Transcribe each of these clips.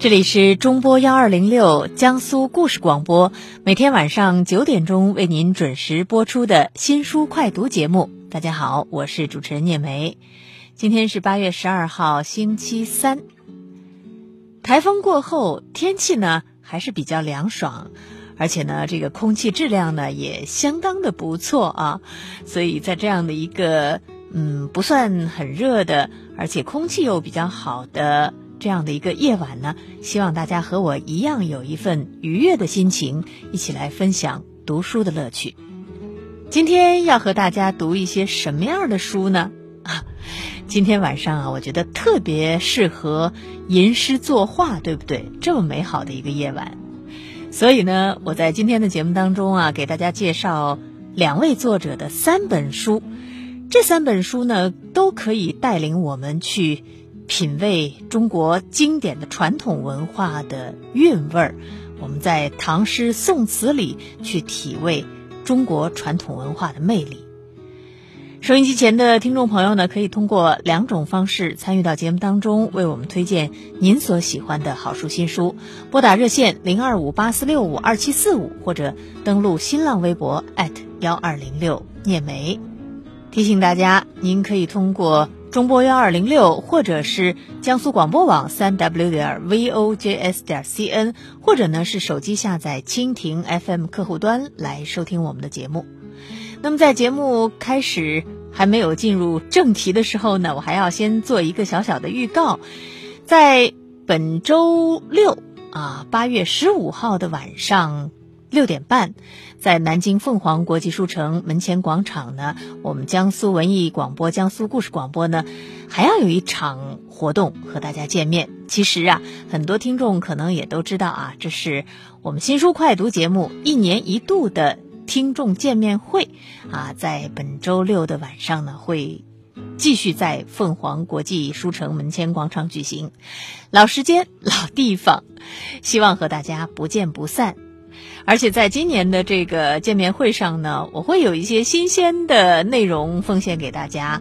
这里是中波幺二零六江苏故事广播，每天晚上九点钟为您准时播出的新书快读节目。大家好，我是主持人聂梅。今天是八月十二号，星期三。台风过后，天气呢还是比较凉爽，而且呢，这个空气质量呢也相当的不错啊。所以在这样的一个嗯不算很热的，而且空气又比较好的。这样的一个夜晚呢，希望大家和我一样有一份愉悦的心情，一起来分享读书的乐趣。今天要和大家读一些什么样的书呢？啊，今天晚上啊，我觉得特别适合吟诗作画，对不对？这么美好的一个夜晚，所以呢，我在今天的节目当中啊，给大家介绍两位作者的三本书。这三本书呢，都可以带领我们去。品味中国经典的传统文化的韵味儿，我们在唐诗宋词里去体味中国传统文化的魅力。收音机前的听众朋友呢，可以通过两种方式参与到节目当中，为我们推荐您所喜欢的好书新书。拨打热线零二五八四六五二七四五，或者登录新浪微博幺二零六聂梅。提醒大家，您可以通过。中波幺二零六，或者是江苏广播网三 w 点 vojs 点 cn，或者呢是手机下载蜻蜓 FM 客户端来收听我们的节目。那么在节目开始还没有进入正题的时候呢，我还要先做一个小小的预告，在本周六啊八月十五号的晚上。六点半，在南京凤凰国际书城门前广场呢，我们江苏文艺广播、江苏故事广播呢，还要有一场活动和大家见面。其实啊，很多听众可能也都知道啊，这是我们新书快读节目一年一度的听众见面会啊，在本周六的晚上呢，会继续在凤凰国际书城门前广场举行，老时间、老地方，希望和大家不见不散。而且在今年的这个见面会上呢，我会有一些新鲜的内容奉献给大家，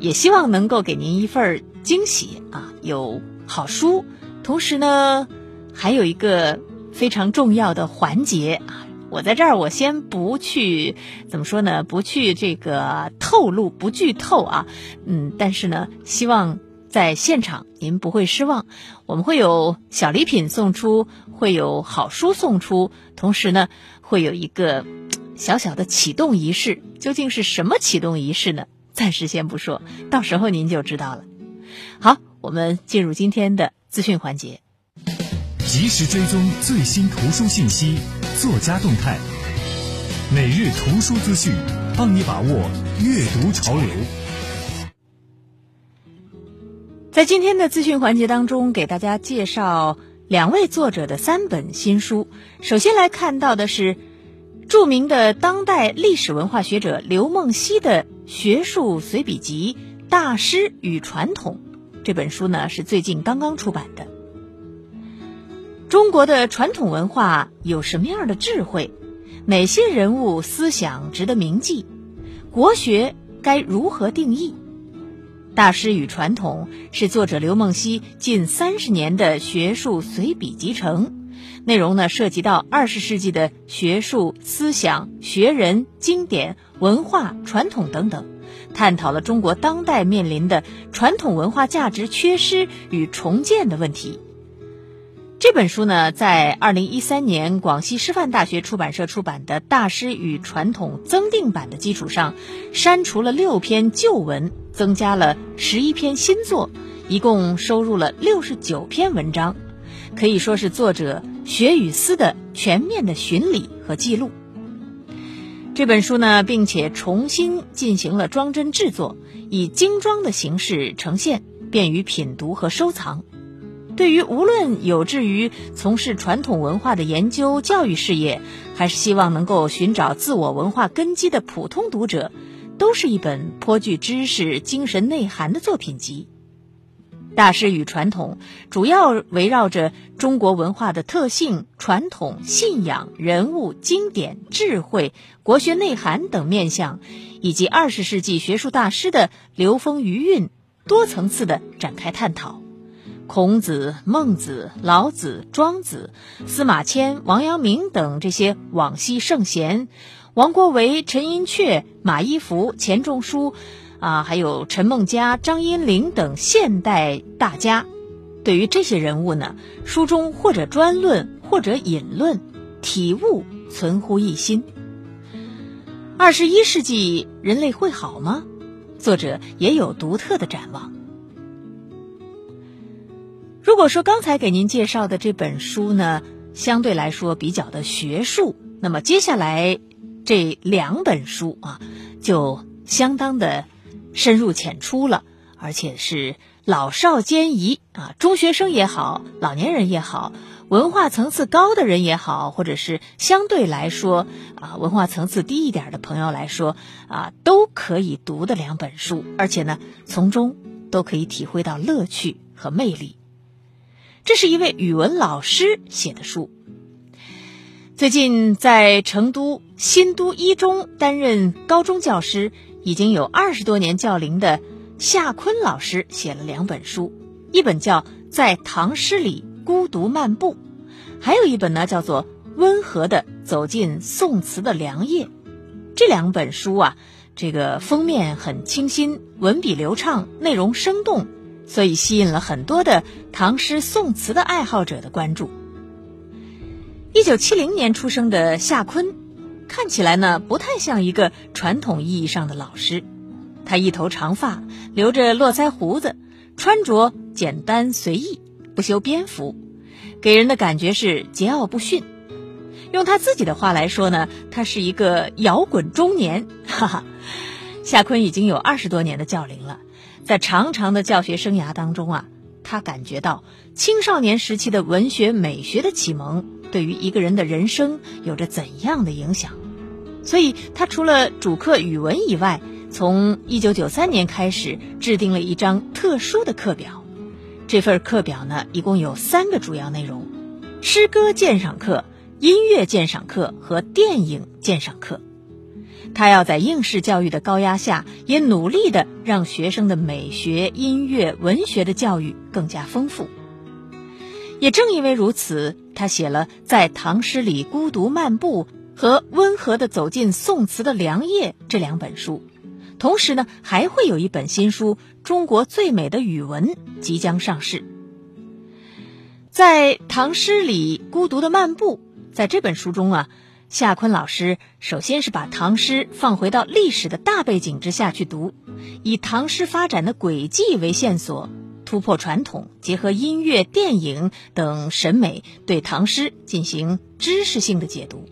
也希望能够给您一份惊喜啊！有好书，同时呢，还有一个非常重要的环节啊！我在这儿，我先不去怎么说呢？不去这个透露，不剧透啊！嗯，但是呢，希望。在现场，您不会失望。我们会有小礼品送出，会有好书送出，同时呢，会有一个小小的启动仪式。究竟是什么启动仪式呢？暂时先不说，到时候您就知道了。好，我们进入今天的资讯环节，及时追踪最新图书信息、作家动态，每日图书资讯，帮你把握阅读潮流。在今天的资讯环节当中，给大家介绍两位作者的三本新书。首先来看到的是著名的当代历史文化学者刘梦溪的学术随笔集《大师与传统》。这本书呢是最近刚刚出版的。中国的传统文化有什么样的智慧？哪些人物思想值得铭记？国学该如何定义？大师与传统是作者刘梦溪近三十年的学术随笔集成，内容呢涉及到二十世纪的学术思想、学人、经典、文化、传统等等，探讨了中国当代面临的传统文化价值缺失与重建的问题。这本书呢，在二零一三年广西师范大学出版社出版的《大师与传统》增订版的基础上，删除了六篇旧文。增加了十一篇新作，一共收入了六十九篇文章，可以说是作者学与思的全面的巡礼和记录。这本书呢，并且重新进行了装帧制作，以精装的形式呈现，便于品读和收藏。对于无论有志于从事传统文化的研究教育事业，还是希望能够寻找自我文化根基的普通读者。都是一本颇具知识、精神内涵的作品集。大师与传统主要围绕着中国文化的特性、传统、信仰、人物、经典、智慧、国学内涵等面向，以及二十世纪学术大师的流风余韵、多层次的展开探讨。孔子、孟子、老子、庄子、司马迁、王阳明等这些往昔圣贤，王国维、陈寅恪、马一孚、钱钟书，啊，还有陈梦家、张荫龄等现代大家，对于这些人物呢，书中或者专论，或者引论，体悟存乎一心。二十一世纪人类会好吗？作者也有独特的展望。如果说刚才给您介绍的这本书呢，相对来说比较的学术，那么接下来这两本书啊，就相当的深入浅出了，而且是老少皆宜啊，中学生也好，老年人也好，文化层次高的人也好，或者是相对来说啊文化层次低一点的朋友来说啊，都可以读的两本书，而且呢，从中都可以体会到乐趣和魅力。这是一位语文老师写的书。最近在成都新都一中担任高中教师，已经有二十多年教龄的夏坤老师写了两本书，一本叫《在唐诗里孤独漫步》，还有一本呢叫做《温和的走进宋词的凉夜》。这两本书啊，这个封面很清新，文笔流畅，内容生动。所以吸引了很多的唐诗宋词的爱好者的关注。一九七零年出生的夏坤，看起来呢不太像一个传统意义上的老师。他一头长发，留着络腮胡子，穿着简单随意，不修边幅，给人的感觉是桀骜不驯。用他自己的话来说呢，他是一个摇滚中年。哈哈，夏坤已经有二十多年的教龄了。在长长的教学生涯当中啊，他感觉到青少年时期的文学美学的启蒙对于一个人的人生有着怎样的影响，所以他除了主课语文以外，从一九九三年开始制定了一张特殊的课表。这份课表呢，一共有三个主要内容：诗歌鉴赏课、音乐鉴赏课和电影鉴赏课。他要在应试教育的高压下，也努力的让学生的美学、音乐、文学的教育更加丰富。也正因为如此，他写了《在唐诗里孤独漫步》和《温和的走进宋词的凉夜》这两本书。同时呢，还会有一本新书《中国最美的语文》即将上市。在唐诗里孤独的漫步，在这本书中啊。夏坤老师首先是把唐诗放回到历史的大背景之下去读，以唐诗发展的轨迹为线索，突破传统，结合音乐、电影等审美，对唐诗进行知识性的解读。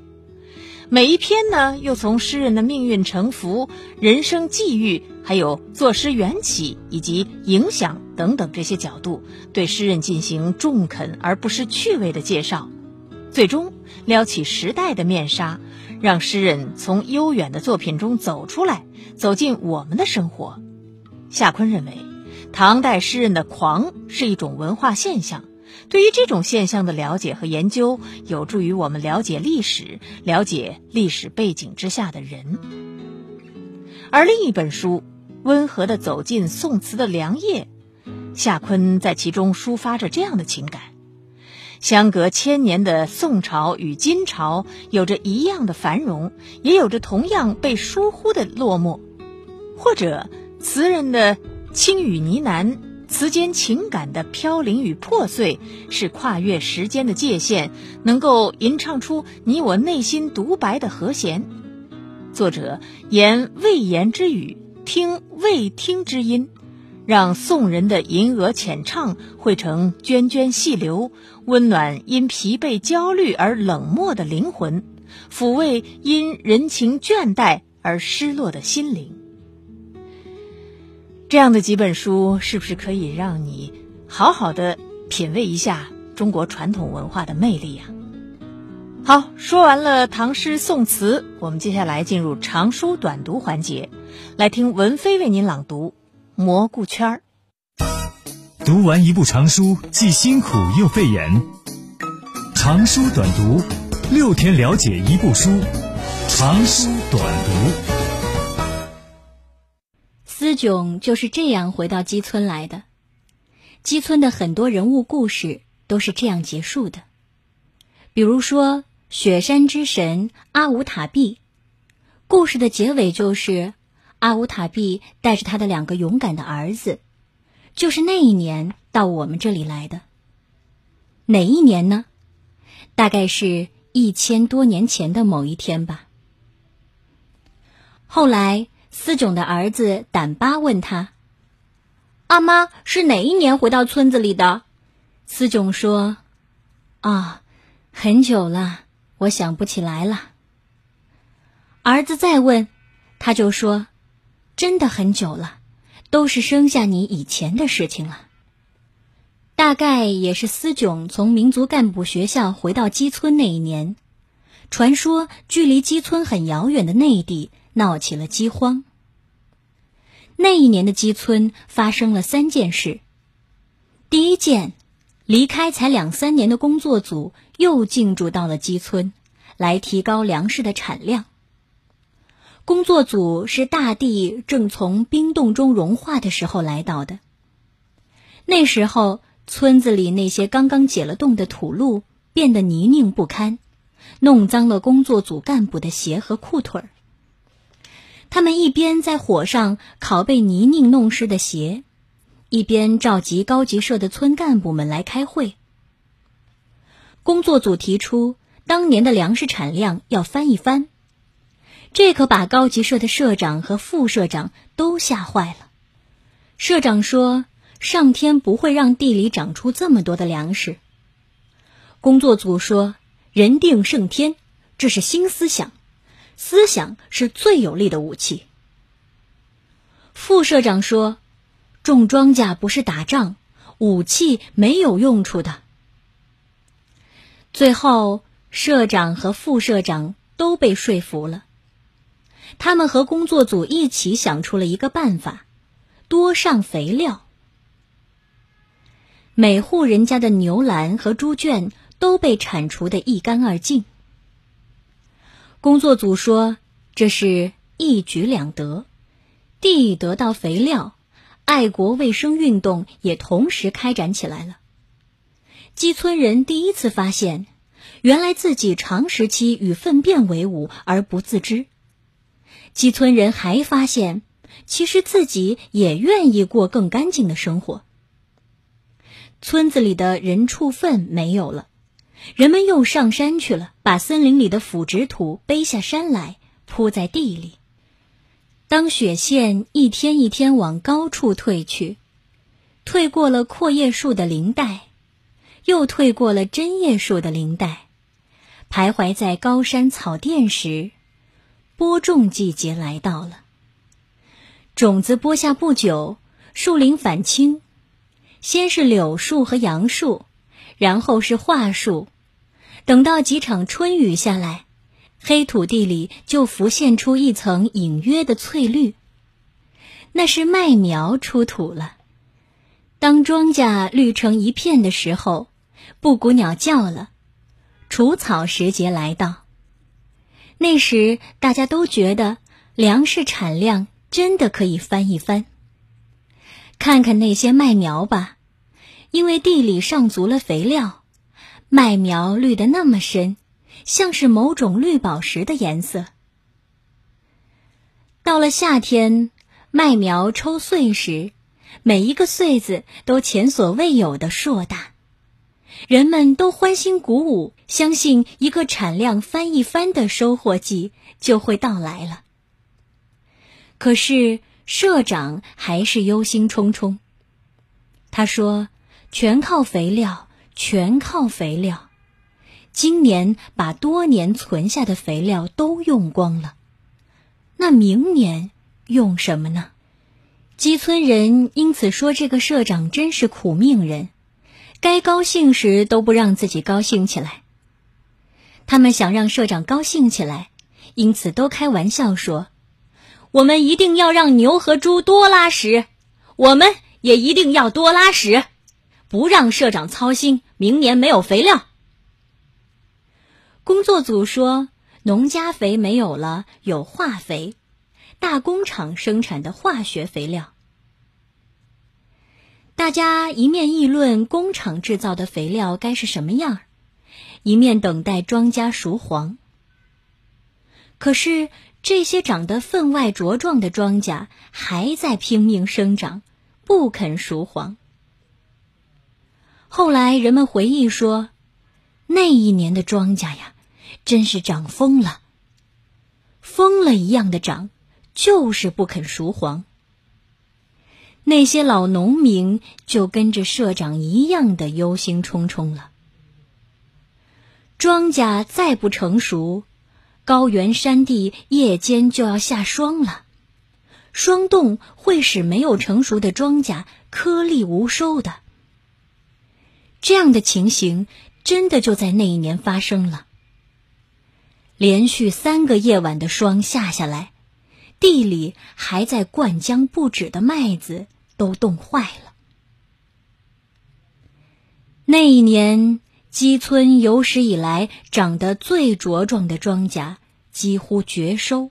每一篇呢，又从诗人的命运沉浮、人生际遇，还有作诗缘起以及影响等等这些角度，对诗人进行中肯而不失趣味的介绍。最终撩起时代的面纱，让诗人从悠远的作品中走出来，走进我们的生活。夏坤认为，唐代诗人的狂是一种文化现象。对于这种现象的了解和研究，有助于我们了解历史，了解历史背景之下的人。而另一本书《温和的走进宋词的凉夜》，夏坤在其中抒发着这样的情感。相隔千年的宋朝与金朝有着一样的繁荣，也有着同样被疏忽的落寞。或者，词人的轻语呢喃，词间情感的飘零与破碎，是跨越时间的界限，能够吟唱出你我内心独白的和弦。作者言未言之语，听未听之音。让宋人的吟额浅唱汇成涓涓细流，温暖因疲惫焦虑而冷漠的灵魂，抚慰因人情倦怠而失落的心灵。这样的几本书，是不是可以让你好好的品味一下中国传统文化的魅力呀？好，说完了唐诗宋词，我们接下来进入长书短读环节，来听文飞为您朗读。蘑菇圈儿，读完一部长书，既辛苦又费眼。长书短读，六天了解一部书。长书短读，思炯就是这样回到基村来的。基村的很多人物故事都是这样结束的，比如说雪山之神阿武塔毕，故事的结尾就是阿乌塔毕带着他的两个勇敢的儿子，就是那一年到我们这里来的。哪一年呢？大概是一千多年前的某一天吧。后来，司炯的儿子胆巴问他：“阿妈是哪一年回到村子里的？”司炯说：“啊，很久了，我想不起来了。”儿子再问，他就说：“真的很久了，都是生下你以前的事情了。”大概也是思炯从民族干部学校回到基村那一年，传说距离基村很遥远的内地。闹起了饥荒。那一年的基村发生了三件事。第一件，离开才两三年的工作组又进驻到了基村，来提高粮食的产量。工作组是大地正从冰冻中融化的时候来到的。那时候，村子里那些刚刚解了冻的土路变得泥泞不堪，弄脏了工作组干部的鞋和裤腿儿。他们一边在火上烤被泥泞弄湿的鞋，一边召集高级社的村干部们来开会。工作组提出当年的粮食产量要翻一番，这可把高级社的社长和副社长都吓坏了。社长说：“上天不会让地里长出这么多的粮食。”工作组说：“人定胜天，这是新思想。”思想是最有力的武器。副社长说：“种庄稼不是打仗，武器没有用处的。”最后，社长和副社长都被说服了。他们和工作组一起想出了一个办法：多上肥料。每户人家的牛栏和猪圈都被铲除的一干二净。工作组说：“这是一举两得，地得到肥料，爱国卫生运动也同时开展起来了。”基村人第一次发现，原来自己长时期与粪便为伍而不自知。基村人还发现，其实自己也愿意过更干净的生活。村子里的人畜粪没有了。人们又上山去了，把森林里的腐殖土背下山来铺在地里。当雪线一天一天往高处退去，退过了阔叶树的林带，又退过了针叶树的林带，徘徊在高山草甸时，播种季节来到了。种子播下不久，树林返青，先是柳树和杨树，然后是桦树。等到几场春雨下来，黑土地里就浮现出一层隐约的翠绿。那是麦苗出土了。当庄稼绿成一片的时候，布谷鸟叫了，除草时节来到。那时大家都觉得粮食产量真的可以翻一番。看看那些麦苗吧，因为地里上足了肥料。麦苗绿得那么深，像是某种绿宝石的颜色。到了夏天，麦苗抽穗时，每一个穗子都前所未有的硕大，人们都欢欣鼓舞，相信一个产量翻一番的收获季就会到来了。可是社长还是忧心忡忡。他说：“全靠肥料。”全靠肥料，今年把多年存下的肥料都用光了，那明年用什么呢？基村人因此说这个社长真是苦命人，该高兴时都不让自己高兴起来。他们想让社长高兴起来，因此都开玩笑说：“我们一定要让牛和猪多拉屎，我们也一定要多拉屎。”不让社长操心，明年没有肥料。工作组说，农家肥没有了，有化肥，大工厂生产的化学肥料。大家一面议论工厂制造的肥料该是什么样儿，一面等待庄稼熟黄。可是这些长得分外茁壮的庄稼还在拼命生长，不肯熟黄。后来人们回忆说，那一年的庄稼呀，真是长疯了，疯了一样的长，就是不肯熟黄。那些老农民就跟着社长一样的忧心忡忡了。庄稼再不成熟，高原山地夜间就要下霜了，霜冻会使没有成熟的庄稼颗粒无收的。这样的情形真的就在那一年发生了。连续三个夜晚的霜下下来，地里还在灌浆不止的麦子。都冻坏了。那一年，基村有史以来长得最茁壮的庄稼几乎绝收，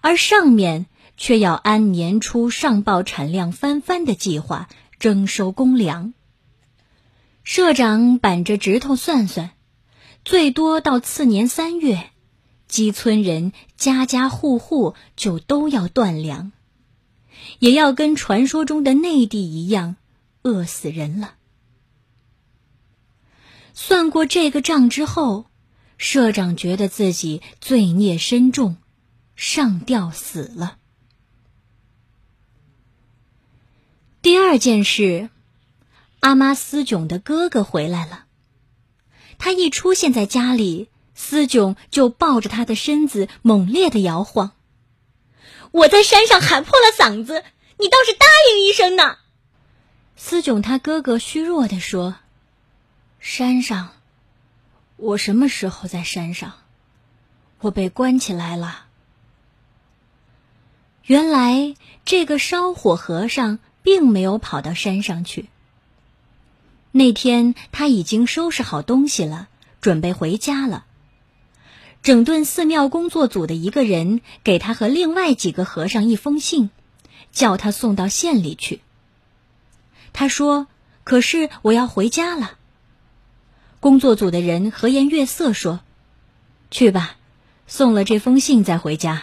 而上面却要按年初上报产量翻番的计划征收公粮。社长板着指头算算，最多到次年三月，基村人家家户户就都要断粮。也要跟传说中的内地一样，饿死人了。算过这个账之后，社长觉得自己罪孽深重，上吊死了。第二件事，阿妈思炯的哥哥回来了。他一出现在家里，思炯就抱着他的身子猛烈的摇晃。我在山上喊破了嗓子，你倒是答应一声呢。思炯他哥哥虚弱的说：“山上，我什么时候在山上？我被关起来了。”原来这个烧火和尚并没有跑到山上去。那天他已经收拾好东西了，准备回家了。整顿寺庙工作组的一个人给他和另外几个和尚一封信，叫他送到县里去。他说：“可是我要回家了。”工作组的人和颜悦色说：“去吧，送了这封信再回家。”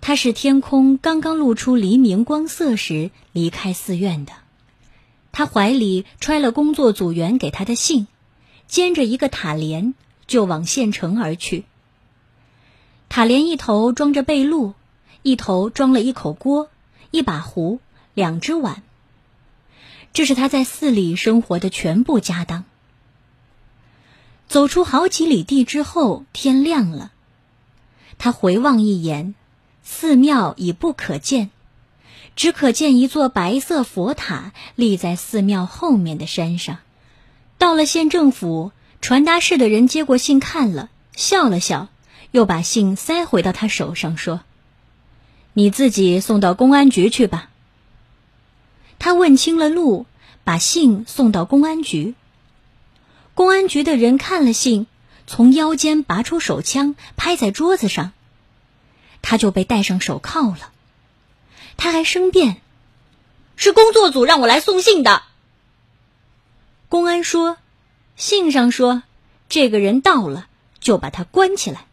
他是天空刚刚露出黎明光色时离开寺院的，他怀里揣了工作组员给他的信，肩着一个塔帘。就往县城而去。塔帘一头装着被褥，一头装了一口锅、一把壶、两只碗。这是他在寺里生活的全部家当。走出好几里地之后，天亮了。他回望一眼，寺庙已不可见，只可见一座白色佛塔立在寺庙后面的山上。到了县政府。传达室的人接过信，看了，笑了笑，又把信塞回到他手上，说：“你自己送到公安局去吧。”他问清了路，把信送到公安局。公安局的人看了信，从腰间拔出手枪，拍在桌子上，他就被戴上手铐了。他还申辩：“是工作组让我来送信的。”公安说。信上说，这个人到了就把他关起来。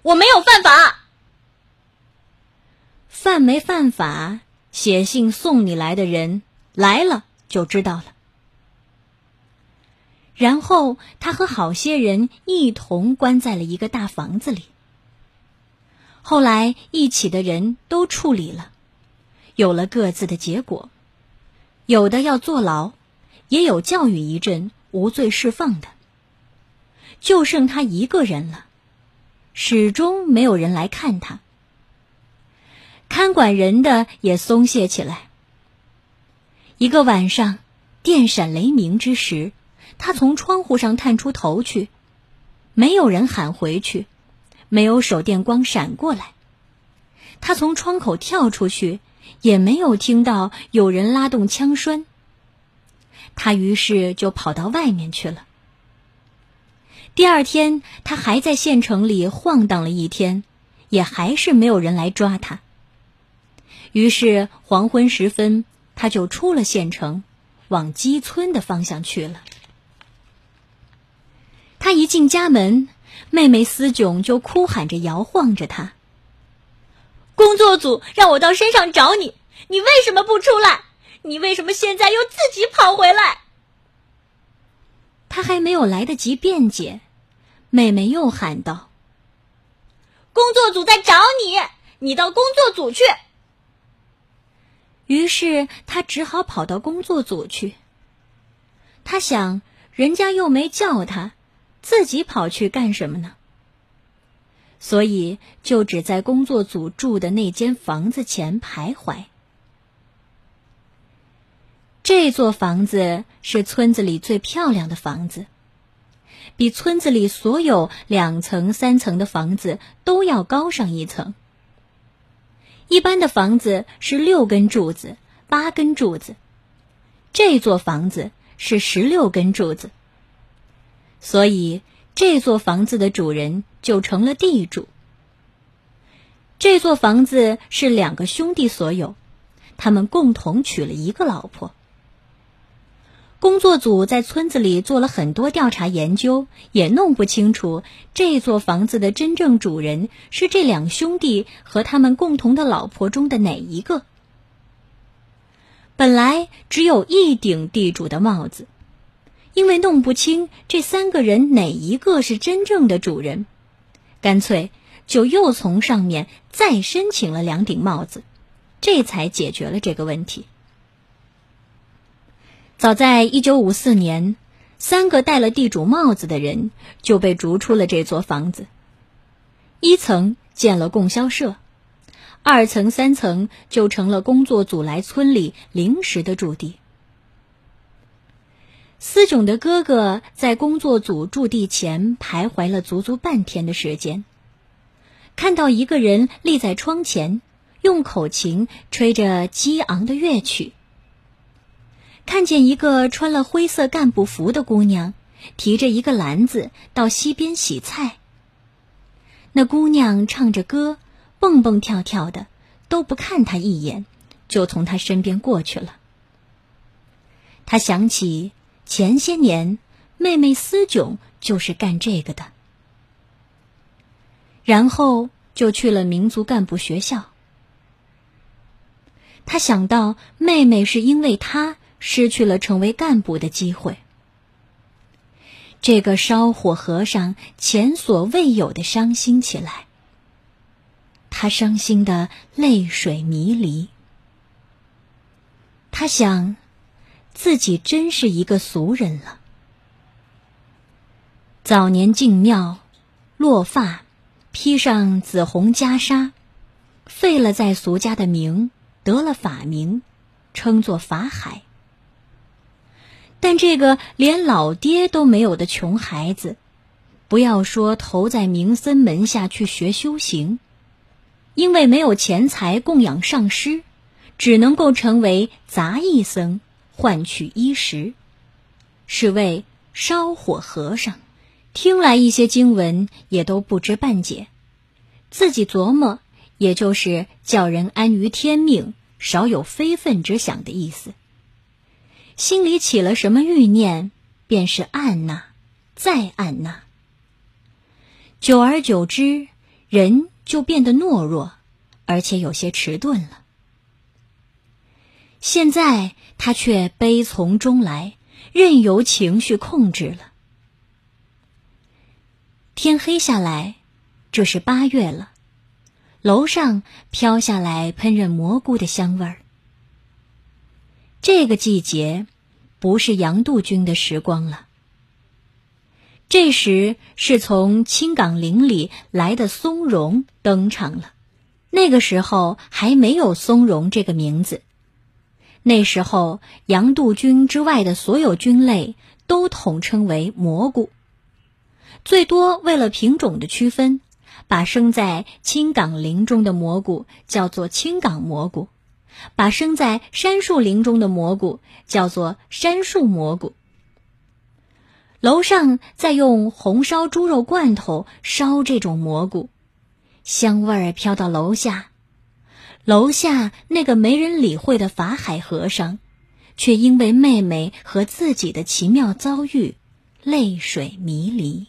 我没有犯法，犯没犯法，写信送你来的人来了就知道了。然后他和好些人一同关在了一个大房子里。后来一起的人都处理了，有了各自的结果，有的要坐牢，也有教育一阵。无罪释放的，就剩他一个人了，始终没有人来看他。看管人的也松懈起来。一个晚上，电闪雷鸣之时，他从窗户上探出头去，没有人喊回去，没有手电光闪过来。他从窗口跳出去，也没有听到有人拉动枪栓。他于是就跑到外面去了。第二天，他还在县城里晃荡了一天，也还是没有人来抓他。于是黄昏时分，他就出了县城，往鸡村的方向去了。他一进家门，妹妹思炯就哭喊着摇晃着他。工作组让我到山上找你，你为什么不出来？你为什么现在又自己跑回来？他还没有来得及辩解，妹妹又喊道：“工作组在找你，你到工作组去。”于是他只好跑到工作组去。他想，人家又没叫他，自己跑去干什么呢？所以就只在工作组住的那间房子前徘徊。这座房子是村子里最漂亮的房子，比村子里所有两层、三层的房子都要高上一层。一般的房子是六根柱子、八根柱子，这座房子是十六根柱子，所以这座房子的主人就成了地主。这座房子是两个兄弟所有，他们共同娶了一个老婆。工作组在村子里做了很多调查研究，也弄不清楚这座房子的真正主人是这两兄弟和他们共同的老婆中的哪一个。本来只有一顶地主的帽子，因为弄不清这三个人哪一个是真正的主人，干脆就又从上面再申请了两顶帽子，这才解决了这个问题。早在一九五四年，三个戴了地主帽子的人就被逐出了这座房子。一层建了供销社，二层、三层就成了工作组来村里临时的驻地。思炯的哥哥在工作组驻地前徘徊了足足半天的时间，看到一个人立在窗前，用口琴吹着激昂的乐曲。看见一个穿了灰色干部服的姑娘，提着一个篮子到溪边洗菜。那姑娘唱着歌，蹦蹦跳跳的，都不看他一眼，就从他身边过去了。他想起前些年妹妹思炯就是干这个的，然后就去了民族干部学校。他想到妹妹是因为他。失去了成为干部的机会，这个烧火和尚前所未有的伤心起来。他伤心的泪水迷离。他想，自己真是一个俗人了。早年进庙，落发，披上紫红袈裟，废了在俗家的名，得了法名，称作法海。但这个连老爹都没有的穷孩子，不要说投在名僧门下去学修行，因为没有钱财供养上师，只能够成为杂役僧，换取衣食，是为烧火和尚。听来一些经文也都不知半解，自己琢磨，也就是叫人安于天命，少有非分之想的意思。心里起了什么欲念，便是按捺，再按捺。久而久之，人就变得懦弱，而且有些迟钝了。现在他却悲从中来，任由情绪控制了。天黑下来，这是八月了，楼上飘下来喷人蘑菇的香味儿。这个季节。不是杨杜军的时光了。这时是从青冈林里来的松茸登场了。那个时候还没有松茸这个名字。那时候杨杜菌之外的所有菌类都统称为蘑菇。最多为了品种的区分，把生在青冈林中的蘑菇叫做青冈蘑菇。把生在杉树林中的蘑菇叫做杉树蘑菇。楼上在用红烧猪肉罐头烧这种蘑菇，香味儿飘到楼下。楼下那个没人理会的法海和尚，却因为妹妹和自己的奇妙遭遇，泪水迷离。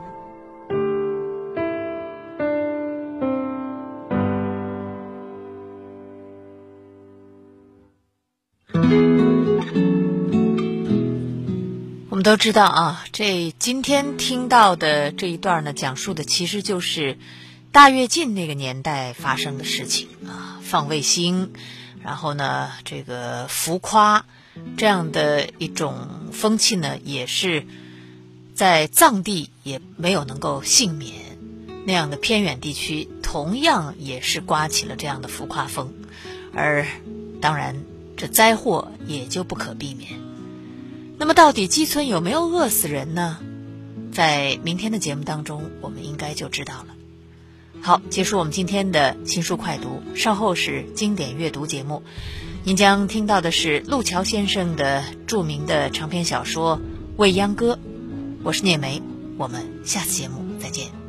知道啊，这今天听到的这一段呢，讲述的其实就是大跃进那个年代发生的事情啊，放卫星，然后呢，这个浮夸这样的一种风气呢，也是在藏地也没有能够幸免，那样的偏远地区同样也是刮起了这样的浮夸风，而当然这灾祸也就不可避免。那么，到底基村有没有饿死人呢？在明天的节目当中，我们应该就知道了。好，结束我们今天的新书快读，稍后是经典阅读节目，您将听到的是路桥先生的著名的长篇小说《未央歌》。我是聂梅，我们下次节目再见。